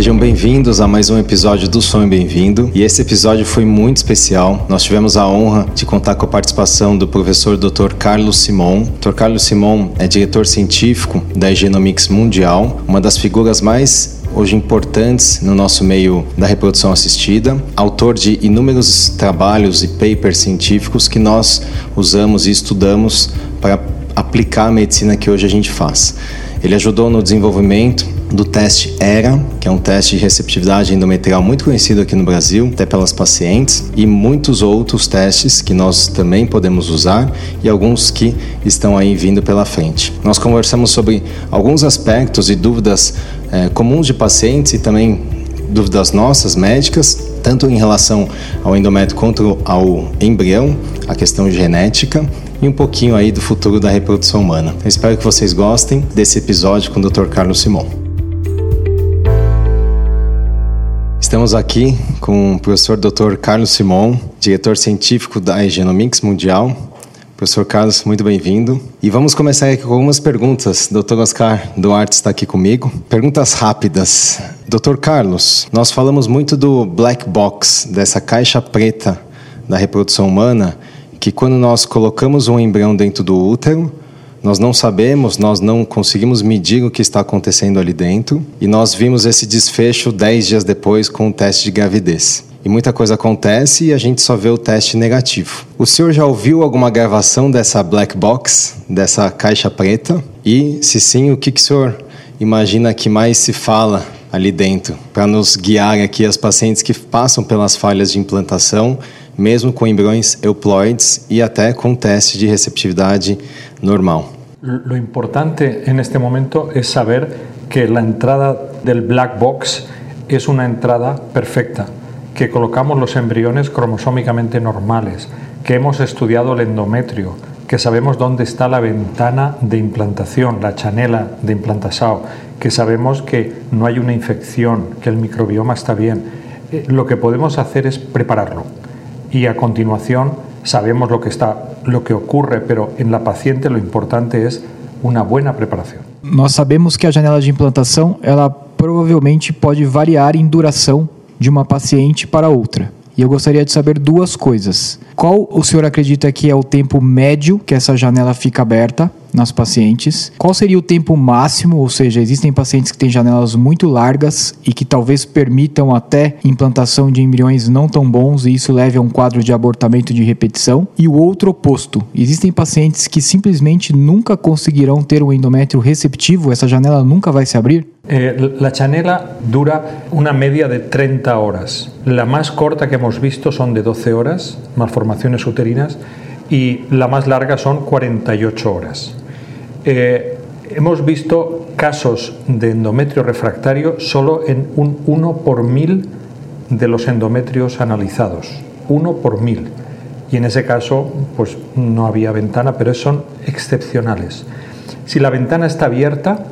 Sejam bem-vindos a mais um episódio do Sonho Bem-vindo. E esse episódio foi muito especial. Nós tivemos a honra de contar com a participação do professor Dr. Carlos Simon. Dr. Carlos Simon é diretor científico da Genomics Mundial, uma das figuras mais hoje importantes no nosso meio da reprodução assistida, autor de inúmeros trabalhos e papers científicos que nós usamos e estudamos para aplicar a medicina que hoje a gente faz. Ele ajudou no desenvolvimento do teste ERA, que é um teste de receptividade endometrial muito conhecido aqui no Brasil, até pelas pacientes, e muitos outros testes que nós também podemos usar e alguns que estão aí vindo pela frente. Nós conversamos sobre alguns aspectos e dúvidas é, comuns de pacientes e também dúvidas nossas médicas, tanto em relação ao endométrio quanto ao embrião, a questão genética e um pouquinho aí do futuro da reprodução humana. Eu espero que vocês gostem desse episódio com o Dr. Carlos Simon. Estamos aqui com o professor Dr. Carlos Simon, diretor científico da Genomics Mundial. Professor Carlos, muito bem-vindo. E vamos começar aqui com algumas perguntas. Dr. Oscar Duarte está aqui comigo. Perguntas rápidas. Dr. Carlos, nós falamos muito do black box, dessa caixa preta da reprodução humana, que quando nós colocamos um embrião dentro do útero, nós não sabemos, nós não conseguimos medir o que está acontecendo ali dentro e nós vimos esse desfecho 10 dias depois com o teste de gravidez. E muita coisa acontece e a gente só vê o teste negativo. O senhor já ouviu alguma gravação dessa black box, dessa caixa preta? E, se sim, o que, que o senhor imagina que mais se fala ali dentro, para nos guiar aqui as pacientes que passam pelas falhas de implantação mesmo com embriões euploides e até com teste de receptividade normal. Lo importante en este momento es saber que la entrada del black box es una entrada perfecta, que colocamos los embriones cromosómicamente normales, que hemos estudiado el endometrio, que sabemos dónde está la ventana de implantación, la chanela de implantasao, que sabemos que no hay una infección, que el microbioma está bien. Eh, lo que podemos hacer es prepararlo y a continuación sabemos lo que está lo que ocurre, pero en la paciente lo importante es uma boa preparação. Nós sabemos que a janela de implantação ela provavelmente pode variar em duração de uma paciente para outra. E eu gostaria de saber duas coisas. Qual o senhor acredita que é o tempo médio que essa janela fica aberta nas pacientes? Qual seria o tempo máximo? Ou seja, existem pacientes que têm janelas muito largas e que talvez permitam até implantação de embriões não tão bons e isso leve a um quadro de abortamento de repetição. E o outro oposto: existem pacientes que simplesmente nunca conseguirão ter um endométrio receptivo, essa janela nunca vai se abrir? Eh, la chanela dura una media de 30 horas. La más corta que hemos visto son de 12 horas, malformaciones uterinas, y la más larga son 48 horas. Eh, hemos visto casos de endometrio refractario solo en un 1 por mil de los endometrios analizados. 1 por mil. Y en ese caso, pues no había ventana, pero son excepcionales. Si la ventana está abierta,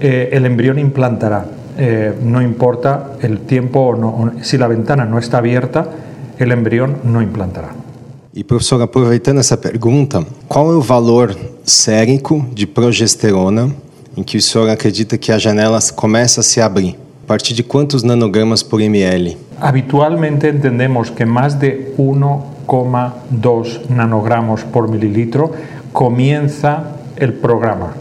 eh, el embrión implantará. Eh, no importa el tiempo o no. Si la ventana no está abierta, el embrión no implantará. E professor, aproveitando essa pergunta, qual é o valor sérico de progesterona em que o senhor acredita que a janela começa a se abrir? A partir de quantos nanogramas por ml? Habitualmente entendemos que mais de 1,2 nanogramos por mililitro comienza el programa.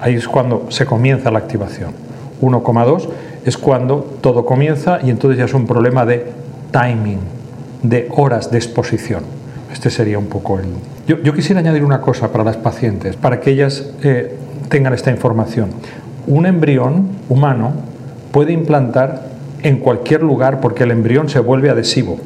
Ahí es cuando se comienza la activación. 1,2 es cuando todo comienza y entonces ya es un problema de timing, de horas de exposición. Este sería un poco el... Yo, quisiera añadir una cosa para las pacientes, para que ellas eh, tengan esta información. Un embrión humano puede implantar en cualquier lugar porque el embrión se vuelve adhesivo.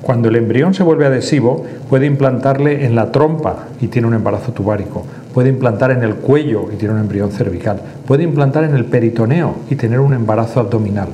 Cuando el embrión se vuelve adhesivo, puede implantarle en la trompa y tiene un embarazo tubárico, puede implantar en el cuello y tiene un embrión cervical, puede implantar en el peritoneo y tener un embarazo abdominal,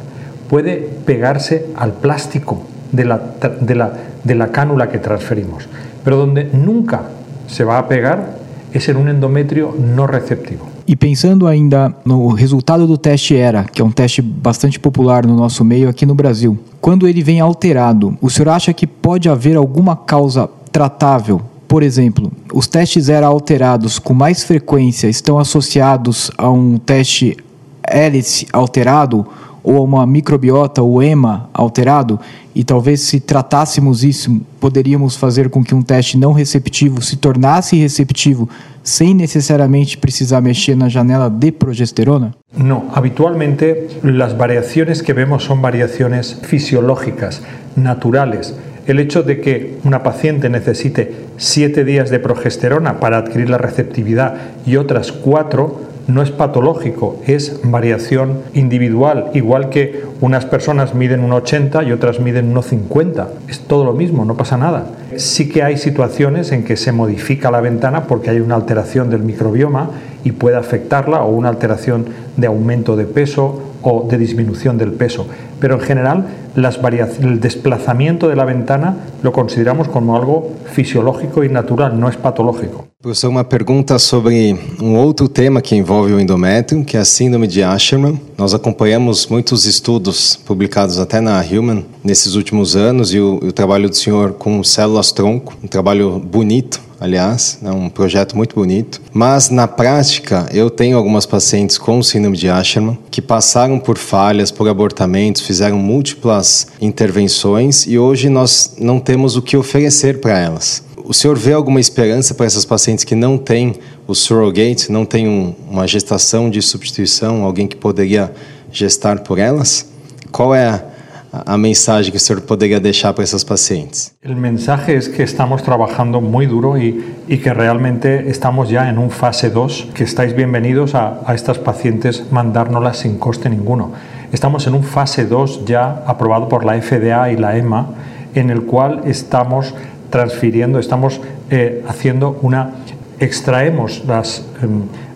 puede pegarse al plástico de la, de la, de la cánula que transferimos. Pero donde nunca se va a pegar es en um endométrio não receptivo. E pensando ainda no resultado do teste ERA, que é um teste bastante popular no nosso meio aqui no Brasil, quando ele vem alterado, o senhor acha que pode haver alguma causa tratável? Por exemplo, os testes ERA alterados com mais frequência estão associados a um teste hélice alterado ou a uma microbiota, o EMA, alterado? E talvez se tratássemos isso, poderíamos fazer com que um teste não receptivo se tornasse receptivo sem necesariamente precisar mexer na janela de progesterona? No, habitualmente las variaciones que vemos son variaciones fisiológicas, naturales. El hecho de que una paciente necesite siete días de progesterona para adquirir la receptividad y otras cuatro no es patológico, es variación individual, igual que unas personas miden un 80 y otras miden 1,50. Es todo lo mismo, no pasa nada. Sí que hay situaciones en que se modifica la ventana porque hay una alteración del microbioma y puede afectarla o una alteración de aumento de peso o de disminución del peso. Pero en general las el desplazamiento de la ventana lo consideramos como algo fisiológico y natural, no es patológico. Professor, uma pergunta sobre um outro tema que envolve o endométrio, que é a síndrome de Asherman. Nós acompanhamos muitos estudos publicados até na Human nesses últimos anos e o, o trabalho do senhor com células-tronco, um trabalho bonito, aliás, é um projeto muito bonito. Mas na prática, eu tenho algumas pacientes com síndrome de Asherman que passaram por falhas, por abortamentos, fizeram múltiplas intervenções e hoje nós não temos o que oferecer para elas. O senhor vê alguma esperança para essas pacientes que não têm o surrogate, não têm um, uma gestação de substituição, alguém que poderia gestar por elas? Qual é a, a mensaje que usted podría dejar para esos pacientes? El mensaje es que estamos trabajando muy duro y, y que realmente estamos ya en un fase 2, que estáis bienvenidos a, a estas pacientes mandárnoslas sin coste ninguno. Estamos en un fase 2 ya aprobado por la FDA y la EMA, en el cual estamos transfiriendo, estamos eh, haciendo una, extraemos las, eh,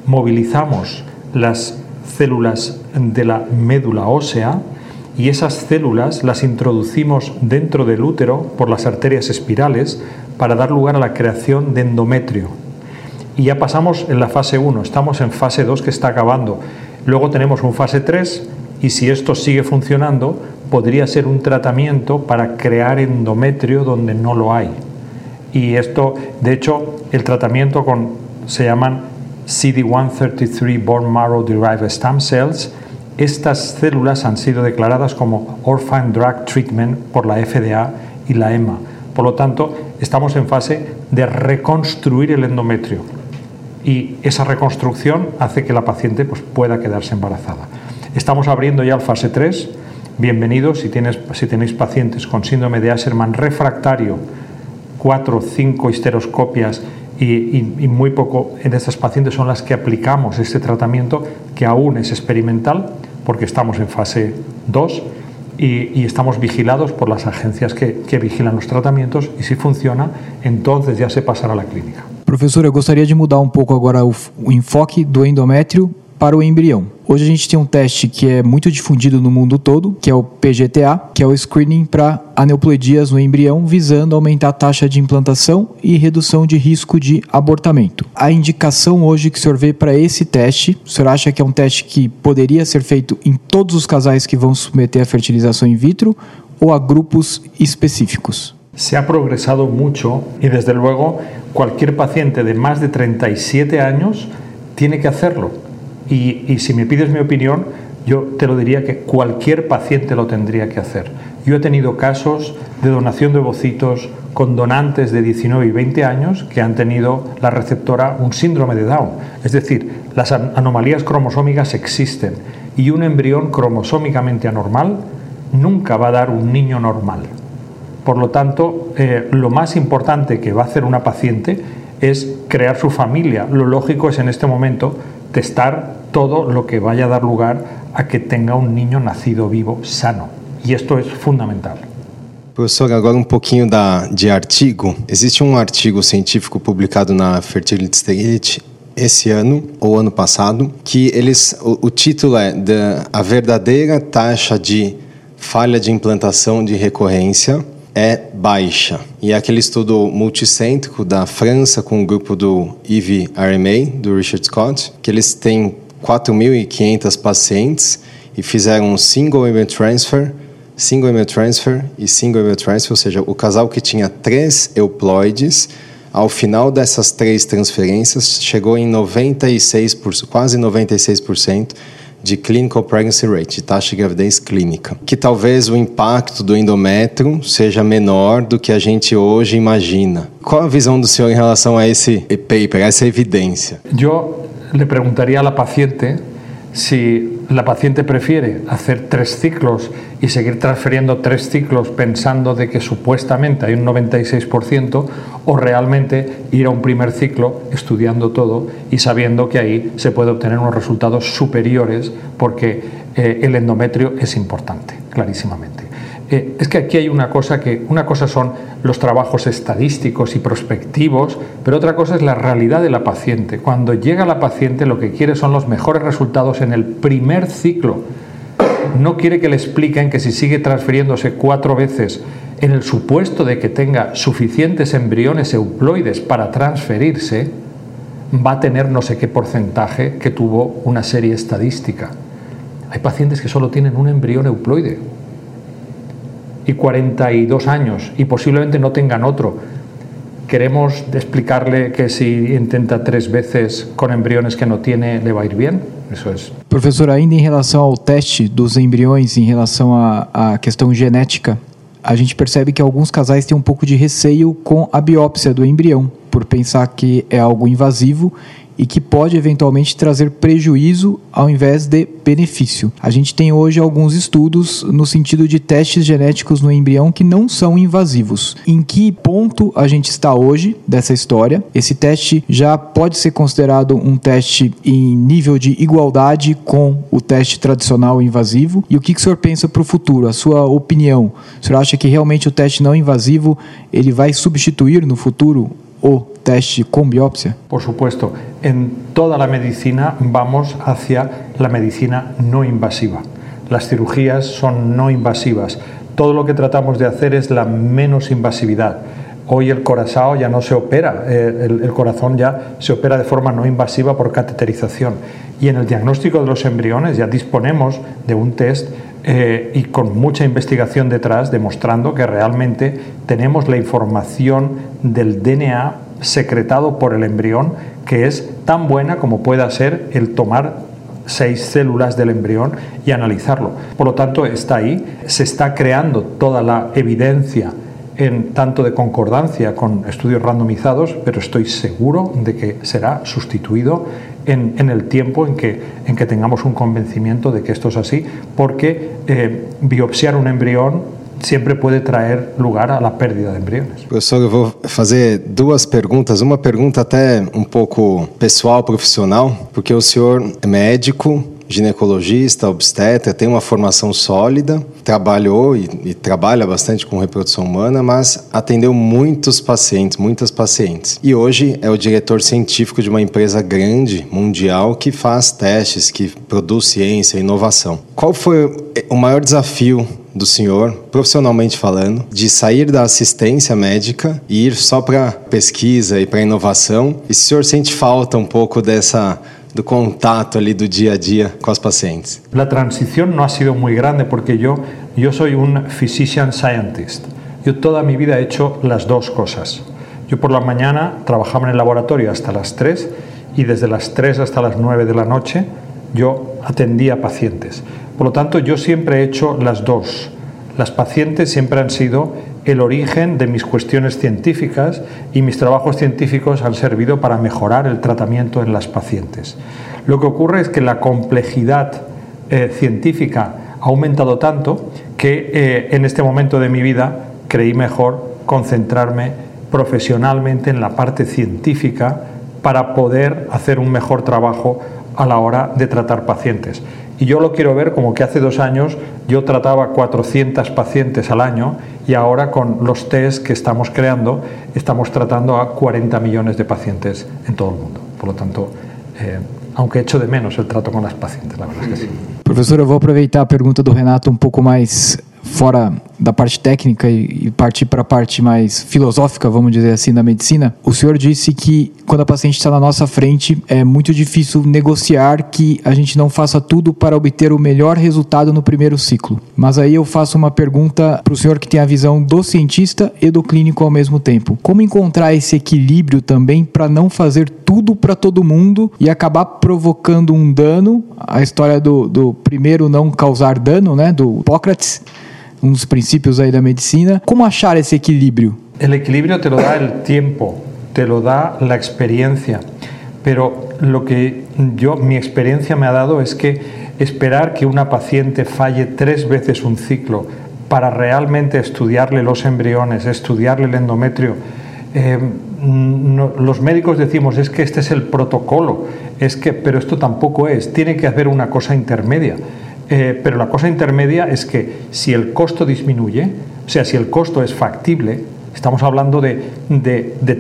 movilizamos las células de la médula ósea y esas células las introducimos dentro del útero por las arterias espirales para dar lugar a la creación de endometrio. Y ya pasamos en la fase 1, estamos en fase 2 que está acabando. Luego tenemos un fase 3 y si esto sigue funcionando, podría ser un tratamiento para crear endometrio donde no lo hay. Y esto, de hecho, el tratamiento con, se llaman CD133 Bone Marrow Derived Stem Cells. Estas células han sido declaradas como Orphan Drug Treatment por la FDA y la EMA. Por lo tanto, estamos en fase de reconstruir el endometrio y esa reconstrucción hace que la paciente pues, pueda quedarse embarazada. Estamos abriendo ya el fase 3 bienvenidos si, tienes, si tenéis pacientes con síndrome de Asherman refractario, cuatro o cinco histeroscopias y, y, y, muy poco en estas pacientes son las que aplicamos este tratamiento que aún es experimental porque estamos en fase 2 y, y, estamos vigilados por las agencias que, que, vigilan los tratamientos y si funciona, entonces ya se pasará a la clínica. Professor, eu gostaria de mudar um pouco agora o, o enfoque do endométrio para o embrião. Hoje a gente tem um teste que é muito difundido no mundo todo, que é o PGTA, que é o screening para aneuploidias no embrião, visando aumentar a taxa de implantação e redução de risco de abortamento. A indicação hoje que o senhor vê para esse teste, o senhor acha que é um teste que poderia ser feito em todos os casais que vão submeter a fertilização in vitro ou a grupos específicos? Se ha progresado mucho y desde luego cualquier paciente de más de 37 años tiene que hacerlo Y, si me pides mi opinión, yo te lo diría que cualquier paciente lo tendría que hacer. Yo he tenido casos de donación de ovocitos con donantes de 19 y 20 años que han tenido la receptora un síndrome de Down. Es decir, las anomalías cromosómicas existen y un embrión cromosómicamente anormal nunca va a dar un niño normal. Por lo tanto, eh, lo más importante que va a hacer una paciente es crear su familia. Lo lógico es en este momento testar todo lo que vaya a dar lugar a que tenga um niño nacido vivo sano. E isto é fundamental. Professor, agora um pouquinho da, de artigo. Existe um artigo científico publicado na Fertility Sterility esse ano ou ano passado que eles o, o título é da a verdadeira taxa de falha de implantação de recorrência é baixa. E é aquele estudo multicêntrico da França com o grupo do EVRMA, do Richard Scott, que eles têm 4.500 pacientes e fizeram um single email transfer, single email transfer e single email transfer, ou seja, o casal que tinha três euploides, ao final dessas três transferências, chegou em 96%, quase 96% de clinical pregnancy rate, de taxa de gravidez clínica, que talvez o impacto do endométrio seja menor do que a gente hoje imagina. Qual a visão do senhor em relação a esse paper, a essa evidência? Eu le perguntaria la paciente si la paciente prefiere hacer tres ciclos y seguir transfiriendo tres ciclos pensando de que supuestamente hay un 96% o realmente ir a un primer ciclo estudiando todo y sabiendo que ahí se puede obtener unos resultados superiores porque eh, el endometrio es importante, clarísimamente. Es que aquí hay una cosa que una cosa son los trabajos estadísticos y prospectivos, pero otra cosa es la realidad de la paciente. Cuando llega la paciente lo que quiere son los mejores resultados en el primer ciclo. No quiere que le expliquen que si sigue transfiriéndose cuatro veces en el supuesto de que tenga suficientes embriones euploides para transferirse, va a tener no sé qué porcentaje que tuvo una serie estadística. Hay pacientes que solo tienen un embrión euploide y 42 años y posiblemente no tengan otro. ¿Queremos explicarle que si intenta tres veces con embriones que no tiene, le va a ir bien? Eso es. Professor, ainda em relação ao teste dos embriões em relação à, à questão genética, a gente percebe que alguns casais têm um pouco de receio com a biópsia do embrião, por pensar que é algo invasivo e que pode eventualmente trazer prejuízo ao invés de benefício. A gente tem hoje alguns estudos no sentido de testes genéticos no embrião que não são invasivos. Em que ponto a gente está hoje dessa história? Esse teste já pode ser considerado um teste em nível de igualdade com o teste tradicional invasivo? E o que, o senhor pensa para o futuro? A sua opinião? O senhor acha que realmente o teste não invasivo ele vai substituir no futuro o teste con biopsia? Por supuesto, en toda la medicina vamos hacia la medicina no invasiva. Las cirugías son no invasivas. Todo lo que tratamos de hacer es la menos invasividad. Hoy el corazón ya no se opera, eh, el, corazón ya se opera de forma no invasiva por cateterización. Y en el diagnóstico de los embriones ya disponemos de un test eh, y con mucha investigación detrás demostrando que realmente tenemos la información del DNA secretado por el embrión que es tan buena como pueda ser el tomar seis células del embrión y analizarlo. Por lo tanto, está ahí, se está creando toda la evidencia en tanto de concordancia con estudios randomizados, pero estoy seguro de que será sustituido en, en el tiempo en que, en que tengamos un convencimiento de que esto es así, porque eh, biopsiar un embrión sempre pode trazer lugar à perda de embriões. Professor, eu vou fazer duas perguntas. Uma pergunta até um pouco pessoal, profissional, porque o senhor é médico, ginecologista, obstetra, tem uma formação sólida, trabalhou e, e, trabalha bastante com reprodução humana, mas atendeu muitos pacientes, muitas pacientes. E hoje é o diretor científico de uma empresa grande, mundial, que faz testes, que produz ciência inovação. Qual foi o maior desafio do senhor, profissionalmente falando, de sair da assistência médica e ir só para pesquisa e para inovação? E se o senhor sente falta um pouco dessa do contato ali do a dia com os pacientes? A transição não ha sido muito grande porque eu eu sou um physician scientist. Eu toda minha vida he hecho las dos cosas. Yo por la mañana trabajaba en el laboratorio hasta las 3 y desde las 3 hasta las 9 de la noche yo atendía pacientes. Por lo tanto, yo siempre he hecho las dos. Las pacientes siempre han sido el origen de mis cuestiones científicas y mis trabajos científicos han servido para mejorar el tratamiento en las pacientes. Lo que ocurre es que la complejidad eh, científica ha aumentado tanto que eh, en este momento de mi vida creí mejor concentrarme profesionalmente en la parte científica para poder hacer un mejor trabajo a la hora de tratar pacientes. Y yo lo quiero ver como que hace dos años yo trataba 400 pacientes al año y ahora con los test que estamos creando estamos tratando a 40 millones de pacientes en todo el mundo. Por lo tanto, eh, aunque echo de menos el trato con las pacientes, la verdad es que sí. Professor, eu vou aproveitar a pergunta do Renato um pouco mais fora da parte técnica e, e partir para a parte mais filosófica, vamos dizer assim, da medicina, o senhor disse que quando a paciente está na nossa frente é muito difícil negociar que a gente não faça tudo para obter o melhor resultado no primeiro ciclo. Mas aí eu faço uma pergunta para o senhor que tem a visão do cientista e do clínico ao mesmo tempo. Como encontrar esse equilíbrio também para não fazer tudo para todo mundo e acabar provocando um dano? A história do, do primeiro não causar dano, né, do Hipócrates um dos princípios ahí de medicina. ¿Cómo achar ese equilibrio? El equilibrio te lo da el tiempo, te lo da la experiencia, pero lo que yo, mi experiencia me ha dado es que esperar que una paciente falle tres veces un ciclo para realmente estudiarle los embriones, estudiarle el endometrio, eh, los médicos decimos es que este es el protocolo, es que, pero esto tampoco es, tiene que haber una cosa intermedia. Eh, pero la cosa intermedia es que si el costo disminuye, o sea, si el costo es factible, estamos hablando de,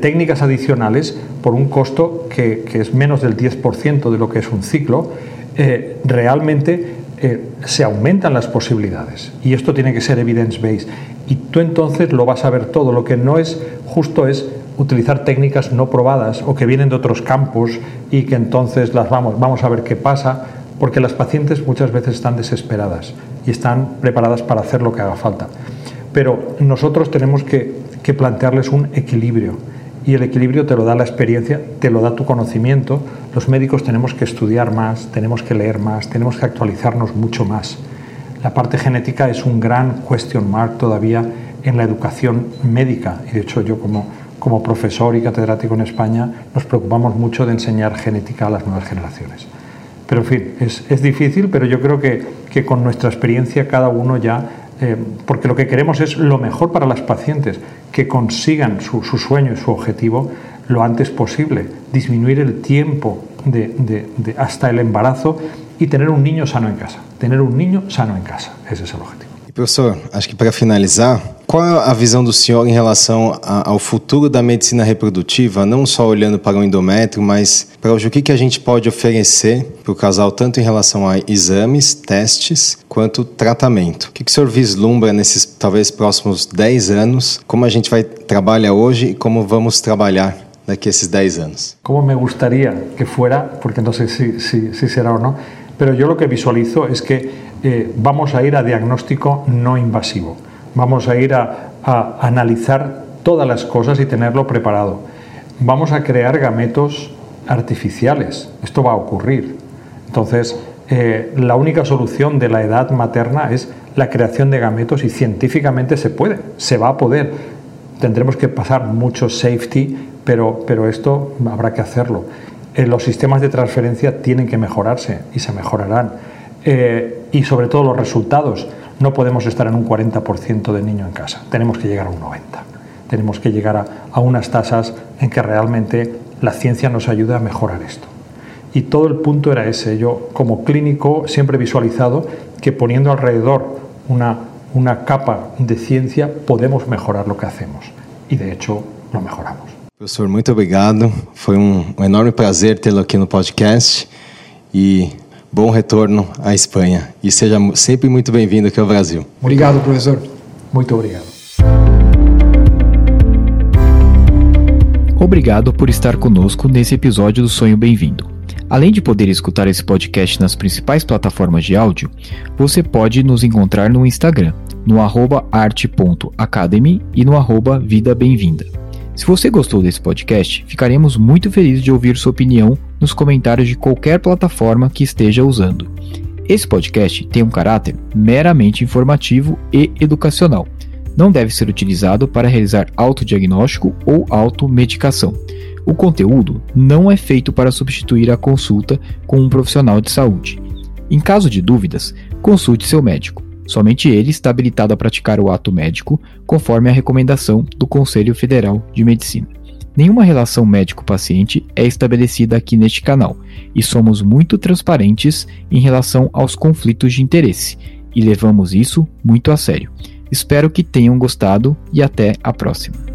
técnicas adicionales por un costo que, es menos del 10% de lo que es un ciclo, eh, realmente eh, se aumentan las posibilidades. Y esto tiene que ser evidence-based. Y tú entonces lo vas a ver todo. Lo que no es justo es utilizar técnicas no probadas o que vienen de otros campos y que entonces las vamos, vamos a ver qué pasa porque las pacientes muchas veces están desesperadas y están preparadas para hacer lo que haga falta. Pero nosotros tenemos que, plantearles un equilibrio y el equilibrio te lo da la experiencia, te lo da tu conocimiento. Los médicos tenemos que estudiar más, tenemos que leer más, tenemos que actualizarnos mucho más. La parte genética es un gran question mark todavía en la educación médica y de hecho yo como, como profesor y catedrático en España nos preocupamos mucho de enseñar genética a las nuevas generaciones. Pero en fin, es, es difícil, pero yo creo que, que, con nuestra experiencia cada uno ya, eh, porque lo que queremos es lo mejor para las pacientes, que consigan su, su sueño y su objetivo lo antes posible, disminuir el tiempo de, de, de hasta el embarazo y tener un niño sano en casa. Tener un niño sano en casa, ese es el objetivo. Professor, acho que para finalizar, qual é a visão do senhor em relação a, ao futuro da medicina reprodutiva, não só olhando para o endométrio, mas para o que, que a gente pode oferecer para o casal, tanto em relação a exames, testes, quanto tratamento? O que, que o senhor vislumbra nesses talvez próximos 10 anos? Como a gente vai trabalhar hoje e como vamos trabalhar daqui a esses 10 anos? Como me gostaria que fuera, porque não sei se, se, se será ou não, pero yo lo que visualizo es que Eh, vamos a ir a diagnóstico no invasivo. Vamos a ir a, analizar todas las cosas y tenerlo preparado. Vamos a crear gametos artificiales. Esto va a ocurrir. Entonces, eh, la única solución de la edad materna es la creación de gametos y científicamente se puede, se va a poder. Tendremos que pasar mucho safety, pero, pero esto habrá que hacerlo. Eh, los sistemas de transferencia tienen que mejorarse y se mejorarán. Y sobre todo los resultados. No podemos estar en un 40% de niño en casa, tenemos que llegar a un 90%. Tenemos que llegar a, a unas tasas en que realmente la ciencia nos ayude a mejorar esto. Y todo el punto era ese. Yo, como clínico, siempre he visualizado que poniendo alrededor una, una capa de ciencia podemos mejorar lo que hacemos. Y de hecho, lo mejoramos. Profesor, muito obrigado. Foi um, um enorme prazer tê-lo aqui no podcast. E bom retorno à Espanha e seja sempre muito bem-vindo aqui ao Brasil. Obrigado, professor. Muito obrigado. Obrigado por estar conosco nesse episódio do Sonho Bem-vindo. Além de poder escutar esse podcast nas principais plataformas de áudio, você pode nos encontrar no Instagram, no arte.academy e no arroba Vida Bem-vinda. Se você gostou desse podcast, ficaremos muito felizes de ouvir sua opinião nos comentários de qualquer plataforma que esteja usando. Esse podcast tem um caráter meramente informativo e educacional. Não deve ser utilizado para realizar autodiagnóstico ou automedicação. O conteúdo não é feito para substituir a consulta com um profissional de saúde. Em caso de dúvidas, consulte seu médico. Somente ele está habilitado a praticar o ato médico, conforme a recomendação do Conselho Federal de Medicina. Nenhuma relação médico-paciente é estabelecida aqui neste canal e somos muito transparentes em relação aos conflitos de interesse e levamos isso muito a sério. Espero que tenham gostado e até a próxima.